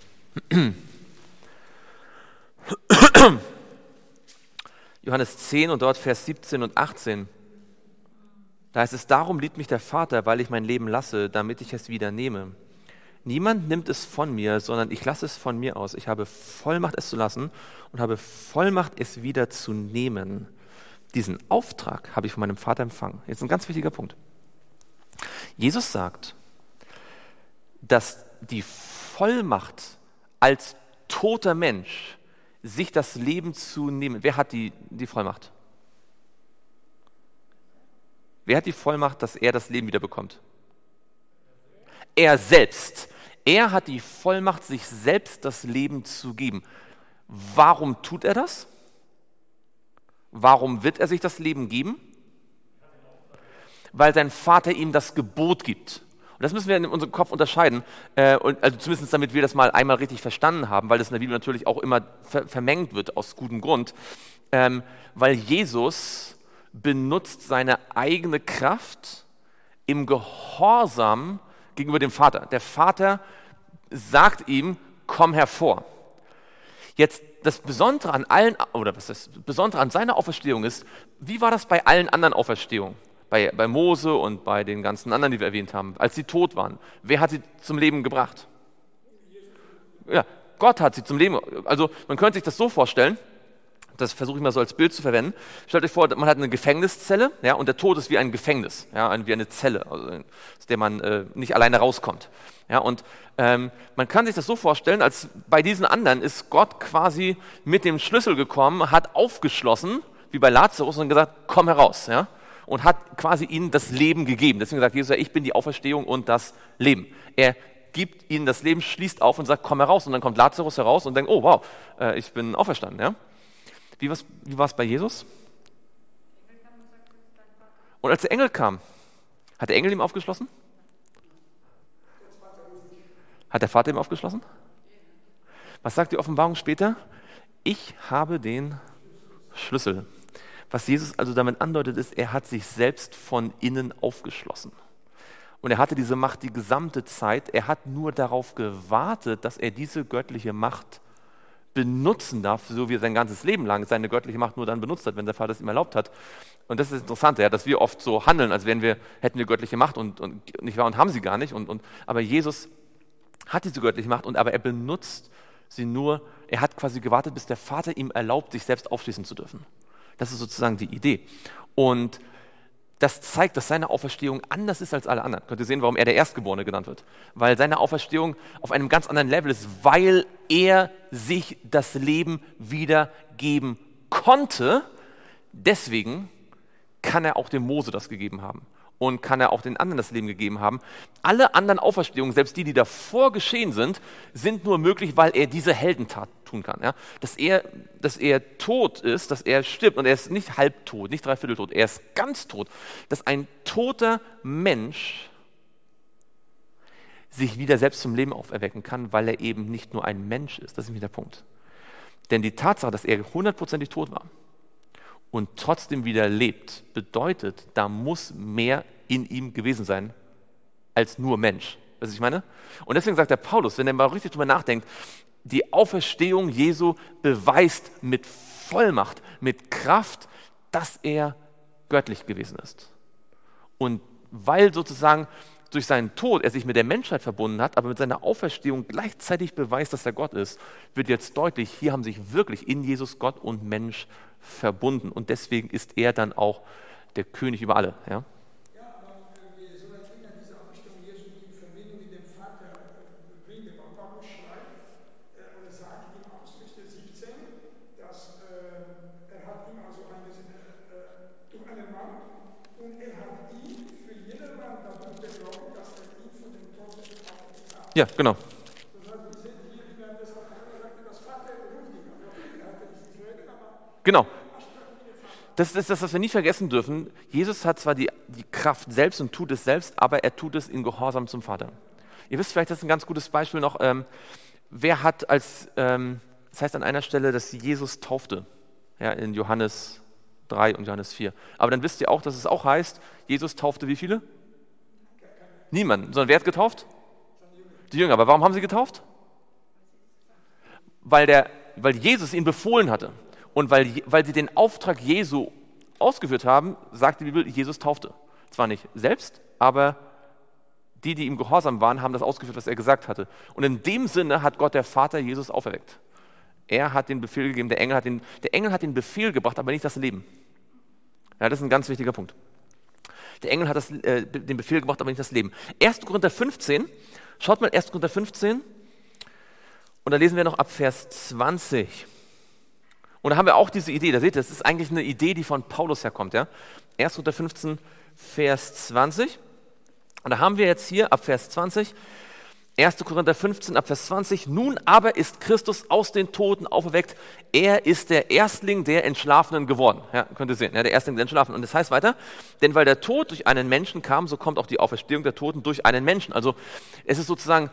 Johannes 10 und dort Vers 17 und 18. Da heißt es, darum liebt mich der Vater, weil ich mein Leben lasse, damit ich es wieder nehme. Niemand nimmt es von mir, sondern ich lasse es von mir aus. Ich habe Vollmacht, es zu lassen und habe Vollmacht, es wieder zu nehmen. Diesen Auftrag habe ich von meinem Vater empfangen. Jetzt ein ganz wichtiger Punkt. Jesus sagt, dass die Vollmacht als toter Mensch sich das Leben zu nehmen. Wer hat die, die Vollmacht? Wer hat die Vollmacht, dass er das Leben wieder bekommt? Er selbst. Er hat die Vollmacht, sich selbst das Leben zu geben. Warum tut er das? Warum wird er sich das Leben geben? Weil sein Vater ihm das Gebot gibt. Und das müssen wir in unserem Kopf unterscheiden, äh, und, also zumindest damit wir das mal einmal richtig verstanden haben, weil das in der Bibel natürlich auch immer ver vermengt wird, aus gutem Grund. Ähm, weil Jesus benutzt seine eigene Kraft im Gehorsam gegenüber dem Vater. Der Vater sagt ihm, komm hervor. Jetzt das Besondere an allen, oder was das Besondere an seiner Auferstehung ist, wie war das bei allen anderen Auferstehungen? Bei, bei Mose und bei den ganzen anderen, die wir erwähnt haben, als sie tot waren. Wer hat sie zum Leben gebracht? Ja, Gott hat sie zum Leben. Also man könnte sich das so vorstellen, das versuche ich mal so als Bild zu verwenden. Stellt euch vor, man hat eine Gefängniszelle ja, und der Tod ist wie ein Gefängnis, ja, wie eine Zelle, also, aus der man äh, nicht alleine rauskommt. Ja, und ähm, man kann sich das so vorstellen, als bei diesen anderen ist Gott quasi mit dem Schlüssel gekommen, hat aufgeschlossen, wie bei Lazarus, und gesagt, komm heraus. Ja, und hat quasi ihnen das Leben gegeben. Deswegen sagt Jesus, ich bin die Auferstehung und das Leben. Er gibt ihnen das Leben, schließt auf und sagt, komm heraus. Und dann kommt Lazarus heraus und denkt, oh wow, äh, ich bin auferstanden. Ja? Wie war es bei Jesus? Und als der Engel kam, hat der Engel ihm aufgeschlossen? Hat der Vater ihm aufgeschlossen? Was sagt die Offenbarung später? Ich habe den Schlüssel. Was Jesus also damit andeutet, ist, er hat sich selbst von innen aufgeschlossen. Und er hatte diese Macht die gesamte Zeit. Er hat nur darauf gewartet, dass er diese göttliche Macht benutzen darf, so wie er sein ganzes Leben lang seine göttliche Macht nur dann benutzt hat, wenn der Vater es ihm erlaubt hat. Und das ist interessant, ja, dass wir oft so handeln, als wären wir, hätten wir göttliche Macht und, und nicht wahr und haben sie gar nicht. Und, und, aber Jesus hat diese göttliche Macht, und, aber er benutzt sie nur, er hat quasi gewartet, bis der Vater ihm erlaubt, sich selbst aufschließen zu dürfen. Das ist sozusagen die Idee. Und das zeigt, dass seine Auferstehung anders ist als alle anderen. Könnt ihr sehen, warum er der Erstgeborene genannt wird? Weil seine Auferstehung auf einem ganz anderen Level ist, weil er sich das Leben wiedergeben konnte. Deswegen kann er auch dem Mose das gegeben haben und kann er auch den anderen das Leben gegeben haben. Alle anderen Auferstehungen, selbst die, die davor geschehen sind, sind nur möglich, weil er diese Heldentat tun kann. Ja? Dass, er, dass er tot ist, dass er stirbt und er ist nicht halbtot, nicht dreiviertel tot, er ist ganz tot. Dass ein toter Mensch sich wieder selbst zum Leben auferwecken kann, weil er eben nicht nur ein Mensch ist. Das ist mir der Punkt. Denn die Tatsache, dass er hundertprozentig tot war, und trotzdem wieder lebt, bedeutet, da muss mehr in ihm gewesen sein als nur Mensch. Was ich meine? Und deswegen sagt der Paulus, wenn er mal richtig drüber nachdenkt, die Auferstehung Jesu beweist mit Vollmacht, mit Kraft, dass er göttlich gewesen ist. Und weil sozusagen durch seinen Tod er sich mit der Menschheit verbunden hat, aber mit seiner Auferstehung gleichzeitig beweist, dass er Gott ist, wird jetzt deutlich, hier haben sich wirklich in Jesus Gott und Mensch verbunden. Und deswegen ist er dann auch der König über alle. Ja? Ja, genau. Genau. Das ist das, was wir nie vergessen dürfen. Jesus hat zwar die, die Kraft selbst und tut es selbst, aber er tut es in Gehorsam zum Vater. Ihr wisst vielleicht, das ist ein ganz gutes Beispiel noch. Ähm, wer hat als, ähm, das heißt an einer Stelle, dass Jesus taufte, ja, in Johannes 3 und Johannes 4. Aber dann wisst ihr auch, dass es auch heißt, Jesus taufte wie viele? Niemand. Sondern wer hat getauft? Die Jünger. Aber warum haben sie getauft? Weil, der, weil Jesus ihn befohlen hatte. Und weil, weil sie den Auftrag Jesu ausgeführt haben, sagt die Bibel, Jesus taufte. Zwar nicht selbst, aber die, die ihm gehorsam waren, haben das ausgeführt, was er gesagt hatte. Und in dem Sinne hat Gott der Vater Jesus auferweckt. Er hat den Befehl gegeben, der Engel hat den, der Engel hat den Befehl gebracht, aber nicht das Leben. Ja, das ist ein ganz wichtiger Punkt. Der Engel hat das, äh, den Befehl gebracht, aber nicht das Leben. 1. Korinther 15, schaut mal 1. Korinther 15 und da lesen wir noch ab Vers 20. Und da haben wir auch diese Idee, da seht ihr, das ist eigentlich eine Idee, die von Paulus herkommt. Ja? 1. Korinther 15, Vers 20. Und da haben wir jetzt hier ab Vers 20, 1. Korinther 15, ab Vers 20, nun aber ist Christus aus den Toten auferweckt, er ist der Erstling der Entschlafenen geworden. Ja, könnt ihr sehen, ja, der Erstling der Entschlafenen. Und das heißt weiter, denn weil der Tod durch einen Menschen kam, so kommt auch die Auferstehung der Toten durch einen Menschen. Also es ist sozusagen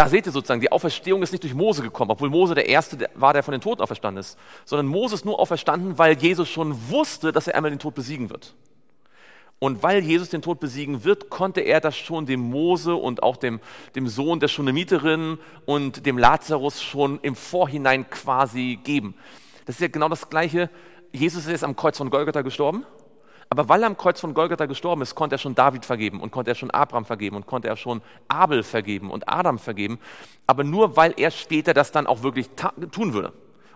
da seht ihr sozusagen, die Auferstehung ist nicht durch Mose gekommen, obwohl Mose der Erste war, der von den Toten auferstanden ist, sondern Mose ist nur auferstanden, weil Jesus schon wusste, dass er einmal den Tod besiegen wird. Und weil Jesus den Tod besiegen wird, konnte er das schon dem Mose und auch dem, dem Sohn der Schunemiterin und dem Lazarus schon im Vorhinein quasi geben. Das ist ja genau das Gleiche. Jesus ist jetzt am Kreuz von Golgatha gestorben aber weil er am Kreuz von Golgatha gestorben ist, konnte er schon David vergeben und konnte er schon Abraham vergeben und konnte er schon Abel vergeben und Adam vergeben. Aber nur weil er später das dann auch wirklich tun würde.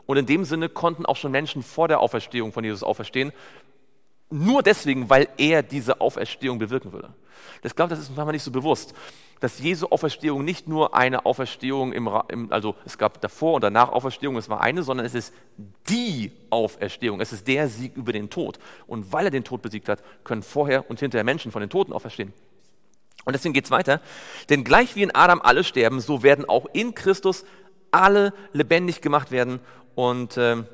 Und in dem Sinne konnten auch schon Menschen vor der Auferstehung von Jesus auferstehen, nur deswegen, weil er diese Auferstehung bewirken würde. Ich glaube, das ist uns manchmal nicht so bewusst, dass Jesu Auferstehung nicht nur eine Auferstehung im, im, also es gab davor und danach Auferstehung, es war eine, sondern es ist die Auferstehung, es ist der Sieg über den Tod. Und weil er den Tod besiegt hat, können vorher und hinterher Menschen von den Toten auferstehen. Und deswegen geht es weiter. Denn gleich wie in Adam alle sterben, so werden auch in Christus alle lebendig gemacht werden. Und äh,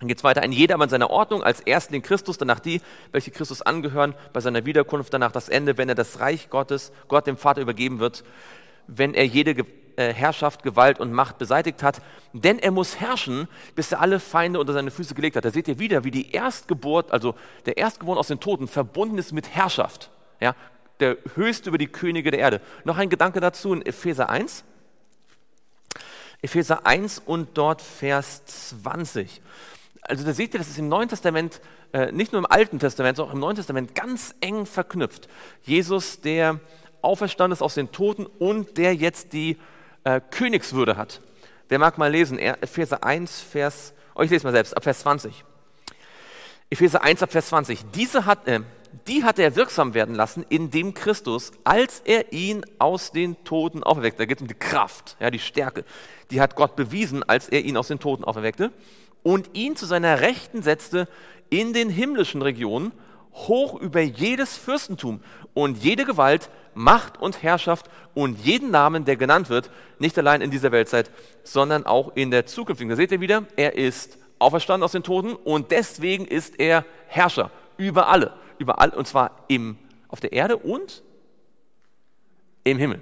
dann geht es weiter. Ein jedermann seiner Ordnung, als Erstling Christus, danach die, welche Christus angehören, bei seiner Wiederkunft, danach das Ende, wenn er das Reich Gottes, Gott dem Vater übergeben wird, wenn er jede äh, Herrschaft, Gewalt und Macht beseitigt hat. Denn er muss herrschen, bis er alle Feinde unter seine Füße gelegt hat. Da seht ihr wieder, wie die Erstgeburt, also der Erstgeborene aus den Toten, verbunden ist mit Herrschaft. Ja, der Höchste über die Könige der Erde. Noch ein Gedanke dazu in Epheser 1. Epheser 1 und dort Vers 20. Also da seht ihr, das ist im Neuen Testament, äh, nicht nur im Alten Testament, sondern auch im Neuen Testament ganz eng verknüpft. Jesus, der auferstanden ist aus den Toten und der jetzt die äh, Königswürde hat. Wer mag mal lesen? Epheser 1, Vers, oh, ich lese mal selbst, ab Vers 20. Epheser 1, ab Vers 20. Diese hat, äh, die hat er wirksam werden lassen in dem Christus, als er ihn aus den Toten auferweckte. Da geht es um die Kraft, ja, die Stärke. Die hat Gott bewiesen, als er ihn aus den Toten auferweckte und ihn zu seiner Rechten setzte in den himmlischen Regionen, hoch über jedes Fürstentum und jede Gewalt, Macht und Herrschaft und jeden Namen, der genannt wird, nicht allein in dieser Weltzeit, sondern auch in der zukünftigen. Da seht ihr wieder, er ist auferstanden aus den Toten und deswegen ist er Herrscher über alle überall, und zwar im, auf der Erde und im Himmel.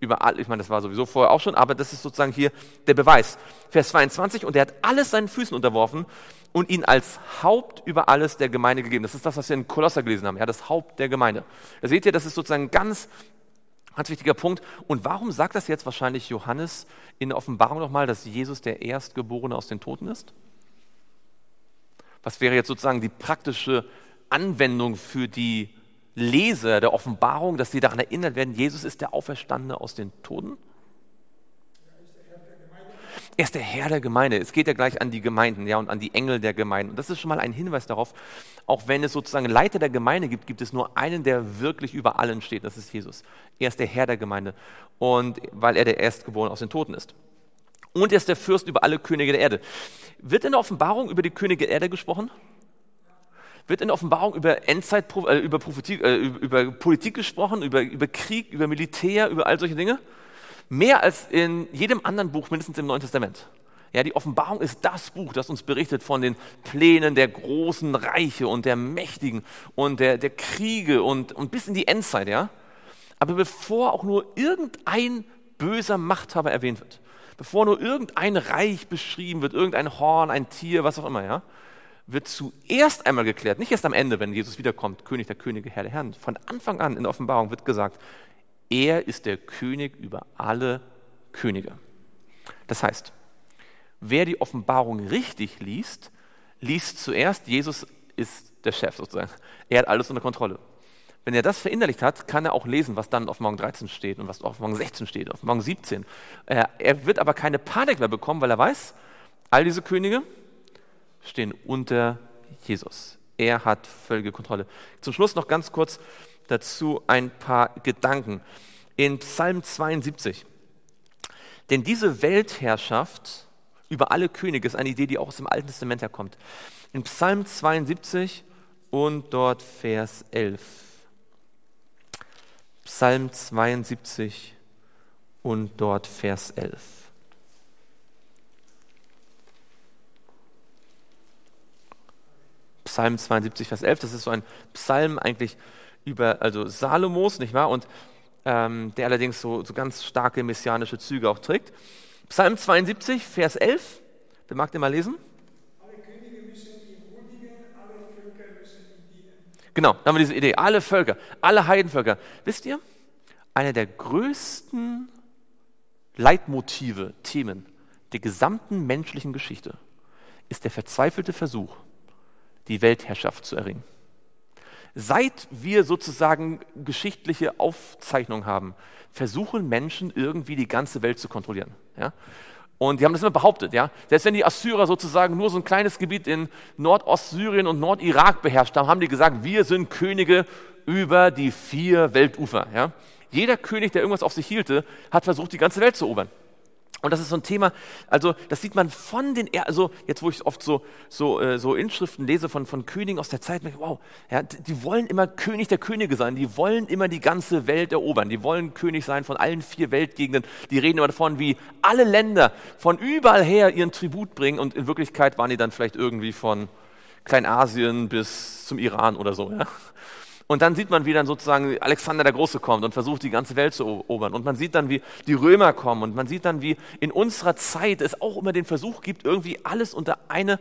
Überall, ich meine, das war sowieso vorher auch schon, aber das ist sozusagen hier der Beweis. Vers 22, und er hat alles seinen Füßen unterworfen und ihn als Haupt über alles der Gemeinde gegeben. Das ist das, was wir in Kolosser gelesen haben, ja, das Haupt der Gemeinde. Da seht ihr, das ist sozusagen ein ganz, ganz wichtiger Punkt. Und warum sagt das jetzt wahrscheinlich Johannes in der Offenbarung nochmal, dass Jesus der Erstgeborene aus den Toten ist? Was wäre jetzt sozusagen die praktische Anwendung für die Leser der Offenbarung, dass sie daran erinnert werden, Jesus ist der Auferstandene aus den Toten? Er ist der Herr der Gemeinde. Es geht ja gleich an die Gemeinden ja, und an die Engel der Gemeinden. Und das ist schon mal ein Hinweis darauf, auch wenn es sozusagen Leiter der Gemeinde gibt, gibt es nur einen, der wirklich über allen steht. Das ist Jesus. Er ist der Herr der Gemeinde. Und weil er der Erstgeborene aus den Toten ist. Und er ist der Fürst über alle Könige der Erde. Wird in der Offenbarung über die Könige der Erde gesprochen? Wird in Offenbarung über Endzeit, äh, über, Prophetie, äh, über Politik gesprochen, über, über Krieg, über Militär, über all solche Dinge. Mehr als in jedem anderen Buch, mindestens im Neuen Testament. Ja, die Offenbarung ist das Buch, das uns berichtet von den Plänen der großen Reiche und der Mächtigen und der, der Kriege und, und bis in die Endzeit. Ja? Aber bevor auch nur irgendein böser Machthaber erwähnt wird, bevor nur irgendein Reich beschrieben wird, irgendein Horn, ein Tier, was auch immer, ja, wird zuerst einmal geklärt, nicht erst am Ende, wenn Jesus wiederkommt, König der Könige, Herr der Herren. Von Anfang an in der Offenbarung wird gesagt, er ist der König über alle Könige. Das heißt, wer die Offenbarung richtig liest, liest zuerst, Jesus ist der Chef sozusagen. Er hat alles unter Kontrolle. Wenn er das verinnerlicht hat, kann er auch lesen, was dann auf Morgen 13 steht und was auf Morgen 16 steht, auf Morgen 17. Er wird aber keine Panik mehr bekommen, weil er weiß, all diese Könige, stehen unter Jesus. Er hat völlige Kontrolle. Zum Schluss noch ganz kurz dazu ein paar Gedanken. In Psalm 72. Denn diese Weltherrschaft über alle Könige ist eine Idee, die auch aus dem Alten Testament herkommt. In Psalm 72 und dort Vers 11. Psalm 72 und dort Vers 11. Psalm 72, Vers 11. Das ist so ein Psalm eigentlich über, also Salomos, nicht wahr? Und ähm, der allerdings so, so ganz starke messianische Züge auch trägt. Psalm 72, Vers 11. Wer mag den mal lesen? Alle Könige müssen ihm huldigen, alle Völker müssen ihm dienen. Genau, da haben wir diese Idee. Alle Völker, alle Heidenvölker. Wisst ihr, einer der größten Leitmotive, Themen der gesamten menschlichen Geschichte ist der verzweifelte Versuch, die Weltherrschaft zu erringen. Seit wir sozusagen geschichtliche Aufzeichnungen haben, versuchen Menschen irgendwie die ganze Welt zu kontrollieren. Ja? Und die haben das immer behauptet, ja. Selbst wenn die Assyrer sozusagen nur so ein kleines Gebiet in Nordostsyrien und Nordirak beherrscht haben, haben die gesagt, wir sind Könige über die vier Weltufer, ja. Jeder König, der irgendwas auf sich hielte, hat versucht, die ganze Welt zu erobern. Und das ist so ein Thema, also das sieht man von den, also jetzt wo ich oft so, so, äh, so Inschriften lese von, von Königen aus der Zeit, wow, ja, die wollen immer König der Könige sein, die wollen immer die ganze Welt erobern, die wollen König sein von allen vier Weltgegenden, die reden immer davon, wie alle Länder von überall her ihren Tribut bringen und in Wirklichkeit waren die dann vielleicht irgendwie von Kleinasien bis zum Iran oder so. Ja? Und dann sieht man, wie dann sozusagen Alexander der Große kommt und versucht, die ganze Welt zu erobern. Und man sieht dann, wie die Römer kommen. Und man sieht dann, wie in unserer Zeit es auch immer den Versuch gibt, irgendwie alles unter eine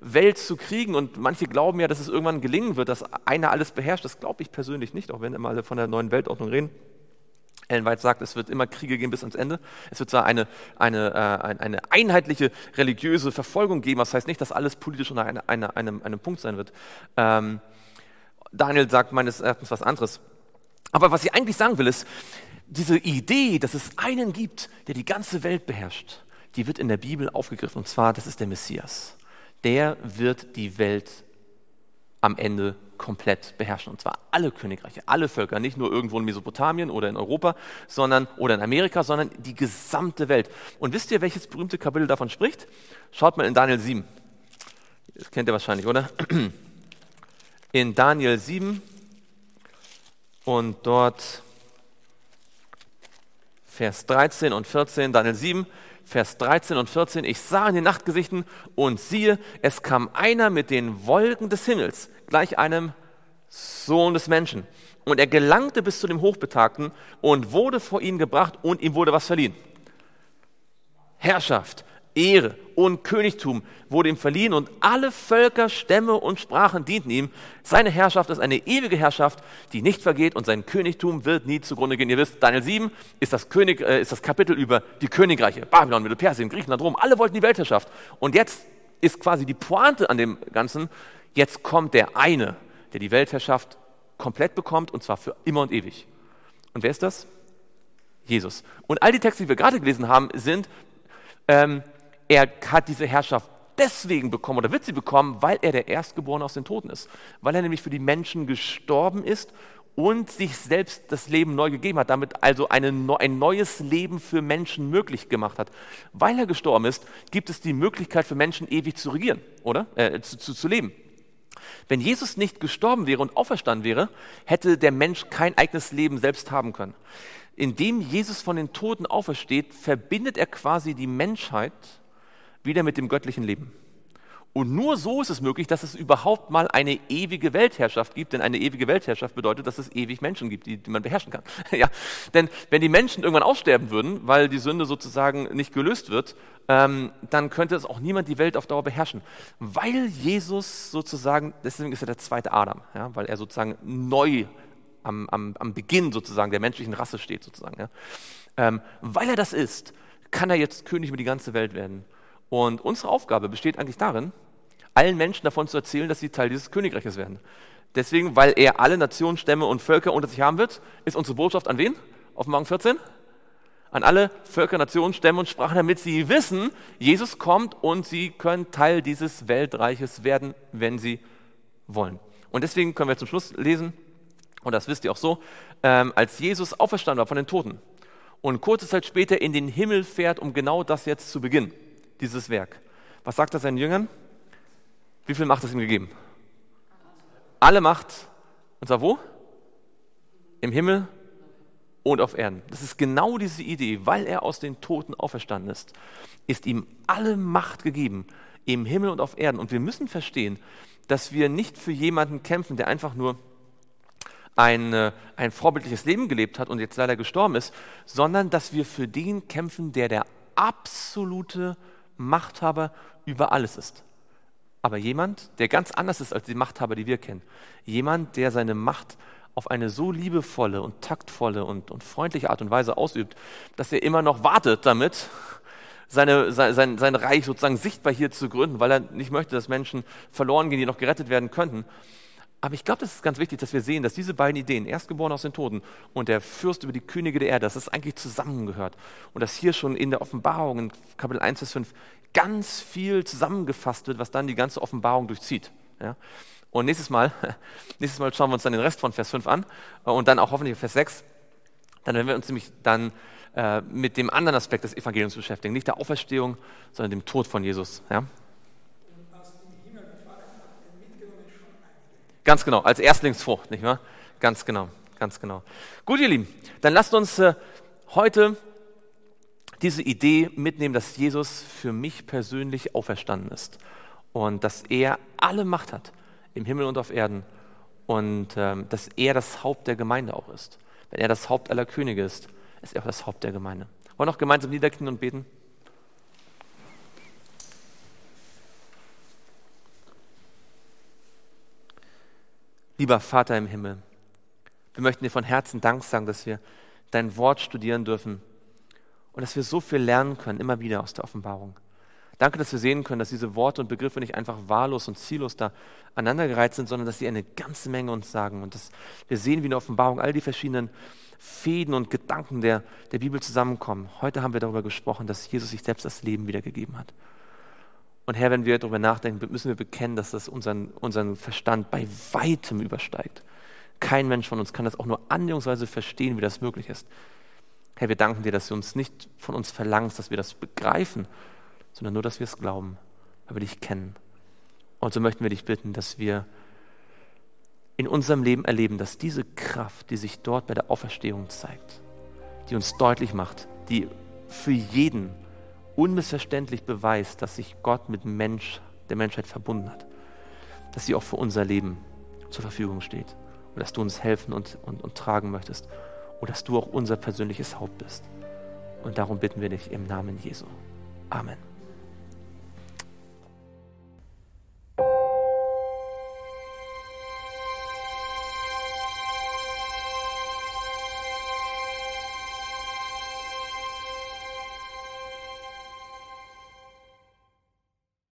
Welt zu kriegen. Und manche glauben ja, dass es irgendwann gelingen wird, dass einer alles beherrscht. Das glaube ich persönlich nicht, auch wenn immer alle von der neuen Weltordnung reden. Ellen White sagt, es wird immer Kriege geben bis ans Ende. Es wird zwar eine, eine, äh, eine einheitliche religiöse Verfolgung geben, das heißt nicht, dass alles politisch unter eine, eine, einem, einem Punkt sein wird. Ähm, Daniel sagt meines Erachtens was anderes. Aber was ich eigentlich sagen will, ist, diese Idee, dass es einen gibt, der die ganze Welt beherrscht, die wird in der Bibel aufgegriffen. Und zwar, das ist der Messias. Der wird die Welt am Ende komplett beherrschen. Und zwar alle Königreiche, alle Völker, nicht nur irgendwo in Mesopotamien oder in Europa, sondern oder in Amerika, sondern die gesamte Welt. Und wisst ihr, welches berühmte Kapitel davon spricht? Schaut mal in Daniel 7. Das kennt ihr wahrscheinlich, oder? in Daniel 7 und dort Vers 13 und 14, Daniel 7, Vers 13 und 14, ich sah in den Nachtgesichten und siehe, es kam einer mit den Wolken des Himmels, gleich einem Sohn des Menschen. Und er gelangte bis zu dem Hochbetagten und wurde vor ihn gebracht und ihm wurde was verliehen. Herrschaft, Ehre und Königtum wurde ihm verliehen und alle Völker, Stämme und Sprachen dienten ihm. Seine Herrschaft ist eine ewige Herrschaft, die nicht vergeht und sein Königtum wird nie zugrunde gehen. Ihr wisst, Daniel 7 ist das, König, äh, ist das Kapitel über die Königreiche. Babylon, Mittelpersien, Griechenland, Rom, alle wollten die Weltherrschaft. Und jetzt ist quasi die Pointe an dem Ganzen, jetzt kommt der eine, der die Weltherrschaft komplett bekommt und zwar für immer und ewig. Und wer ist das? Jesus. Und all die Texte, die wir gerade gelesen haben, sind ähm, er hat diese Herrschaft deswegen bekommen oder wird sie bekommen, weil er der Erstgeborene aus den Toten ist. Weil er nämlich für die Menschen gestorben ist und sich selbst das Leben neu gegeben hat, damit also eine, ein neues Leben für Menschen möglich gemacht hat. Weil er gestorben ist, gibt es die Möglichkeit für Menschen ewig zu regieren, oder? Äh, zu, zu, zu leben. Wenn Jesus nicht gestorben wäre und auferstanden wäre, hätte der Mensch kein eigenes Leben selbst haben können. Indem Jesus von den Toten aufersteht, verbindet er quasi die Menschheit wieder mit dem göttlichen Leben. Und nur so ist es möglich, dass es überhaupt mal eine ewige Weltherrschaft gibt, denn eine ewige Weltherrschaft bedeutet, dass es ewig Menschen gibt, die, die man beherrschen kann. ja, denn wenn die Menschen irgendwann aussterben würden, weil die Sünde sozusagen nicht gelöst wird, ähm, dann könnte es auch niemand die Welt auf Dauer beherrschen, weil Jesus sozusagen, deswegen ist er der zweite Adam, ja, weil er sozusagen neu am, am, am Beginn sozusagen der menschlichen Rasse steht sozusagen. Ja. Ähm, weil er das ist, kann er jetzt König über die ganze Welt werden. Und unsere Aufgabe besteht eigentlich darin, allen Menschen davon zu erzählen, dass sie Teil dieses Königreiches werden. Deswegen, weil er alle Nationen, Stämme und Völker unter sich haben wird, ist unsere Botschaft an wen? Offenbarung 14? An alle Völker, Nationen, Stämme und Sprachen, damit sie wissen, Jesus kommt und sie können Teil dieses Weltreiches werden, wenn sie wollen. Und deswegen können wir zum Schluss lesen, und das wisst ihr auch so, ähm, als Jesus auferstanden war von den Toten und kurze Zeit später in den Himmel fährt, um genau das jetzt zu beginnen dieses Werk. Was sagt er seinen Jüngern? Wie viel Macht ist ihm gegeben? Alle Macht. Und zwar wo? Im Himmel und auf Erden. Das ist genau diese Idee. Weil er aus den Toten auferstanden ist, ist ihm alle Macht gegeben. Im Himmel und auf Erden. Und wir müssen verstehen, dass wir nicht für jemanden kämpfen, der einfach nur ein, äh, ein vorbildliches Leben gelebt hat und jetzt leider gestorben ist, sondern dass wir für den kämpfen, der der absolute Machthaber über alles ist. Aber jemand, der ganz anders ist als die Machthaber, die wir kennen. Jemand, der seine Macht auf eine so liebevolle und taktvolle und, und freundliche Art und Weise ausübt, dass er immer noch wartet damit, seine, sein, sein Reich sozusagen sichtbar hier zu gründen, weil er nicht möchte, dass Menschen verloren gehen, die noch gerettet werden könnten. Aber ich glaube, das ist ganz wichtig, dass wir sehen, dass diese beiden Ideen, Erstgeboren aus den Toten und der Fürst über die Könige der Erde, dass das eigentlich zusammengehört. Und dass hier schon in der Offenbarung, in Kapitel 1 bis 5, ganz viel zusammengefasst wird, was dann die ganze Offenbarung durchzieht. Ja? Und nächstes Mal, nächstes Mal schauen wir uns dann den Rest von Vers 5 an äh, und dann auch hoffentlich Vers 6. Dann werden wir uns nämlich dann äh, mit dem anderen Aspekt des Evangeliums beschäftigen. Nicht der Auferstehung, sondern dem Tod von Jesus. Ja? Ganz genau, als Erstlingsfrucht, nicht wahr? Ganz genau, ganz genau. Gut, ihr Lieben, dann lasst uns äh, heute diese Idee mitnehmen, dass Jesus für mich persönlich auferstanden ist und dass er alle Macht hat im Himmel und auf Erden und ähm, dass er das Haupt der Gemeinde auch ist. Wenn er das Haupt aller Könige ist, ist er auch das Haupt der Gemeinde. Wollen wir noch gemeinsam niederknien und beten? Lieber Vater im Himmel, wir möchten dir von Herzen Dank sagen, dass wir dein Wort studieren dürfen und dass wir so viel lernen können, immer wieder aus der Offenbarung. Danke, dass wir sehen können, dass diese Worte und Begriffe nicht einfach wahllos und ziellos da aneinandergereiht sind, sondern dass sie eine ganze Menge uns sagen und dass wir sehen, wie in der Offenbarung all die verschiedenen Fäden und Gedanken der, der Bibel zusammenkommen. Heute haben wir darüber gesprochen, dass Jesus sich selbst das Leben wiedergegeben hat. Und Herr, wenn wir darüber nachdenken, müssen wir bekennen, dass das unseren, unseren Verstand bei weitem übersteigt. Kein Mensch von uns kann das auch nur annäherungsweise verstehen, wie das möglich ist. Herr, wir danken dir, dass du uns nicht von uns verlangst, dass wir das begreifen, sondern nur, dass wir es glauben, weil wir dich kennen. Und so möchten wir dich bitten, dass wir in unserem Leben erleben, dass diese Kraft, die sich dort bei der Auferstehung zeigt, die uns deutlich macht, die für jeden unmissverständlich beweist, dass sich Gott mit Mensch, der Menschheit verbunden hat. Dass sie auch für unser Leben zur Verfügung steht. Und dass du uns helfen und, und, und tragen möchtest. Und dass du auch unser persönliches Haupt bist. Und darum bitten wir dich im Namen Jesu. Amen.